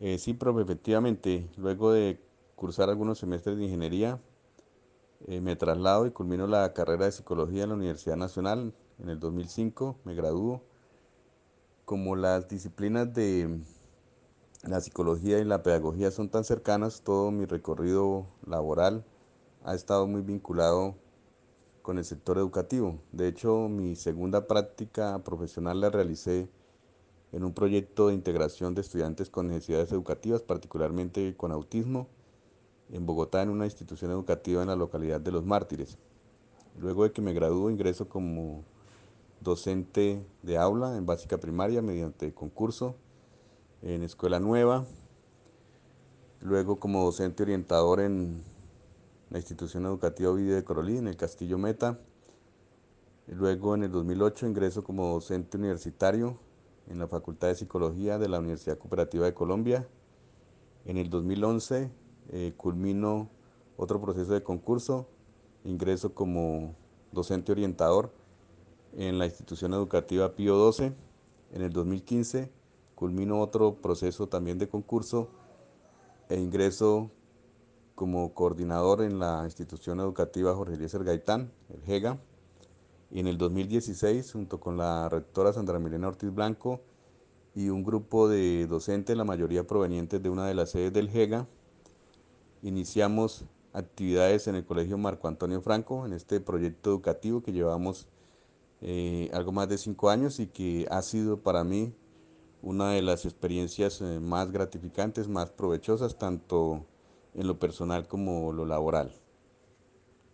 Eh, sí, profe, efectivamente, luego de cursar algunos semestres de ingeniería, eh, me traslado y culmino la carrera de psicología en la Universidad Nacional en el 2005, me gradúo. Como las disciplinas de la psicología y la pedagogía son tan cercanas, todo mi recorrido laboral ha estado muy vinculado con el sector educativo. De hecho, mi segunda práctica profesional la realicé en un proyecto de integración de estudiantes con necesidades educativas, particularmente con autismo, en Bogotá, en una institución educativa en la localidad de Los Mártires. Luego de que me graduó, ingreso como docente de aula en básica primaria mediante concurso en Escuela Nueva. Luego como docente orientador en la institución educativa Ovidio de Corolí, en el Castillo Meta. Luego en el 2008 ingreso como docente universitario en la Facultad de Psicología de la Universidad Cooperativa de Colombia. En el 2011 eh, culmino otro proceso de concurso, ingreso como docente orientador en la institución educativa Pío 12. En el 2015 culmino otro proceso también de concurso e ingreso como coordinador en la institución educativa Jorge Eliezer Gaitán, el JEGA. Y en el 2016, junto con la rectora Sandra Milena Ortiz Blanco y un grupo de docentes, la mayoría provenientes de una de las sedes del JEGA, iniciamos actividades en el Colegio Marco Antonio Franco, en este proyecto educativo que llevamos eh, algo más de cinco años y que ha sido para mí una de las experiencias eh, más gratificantes, más provechosas, tanto en lo personal como lo laboral.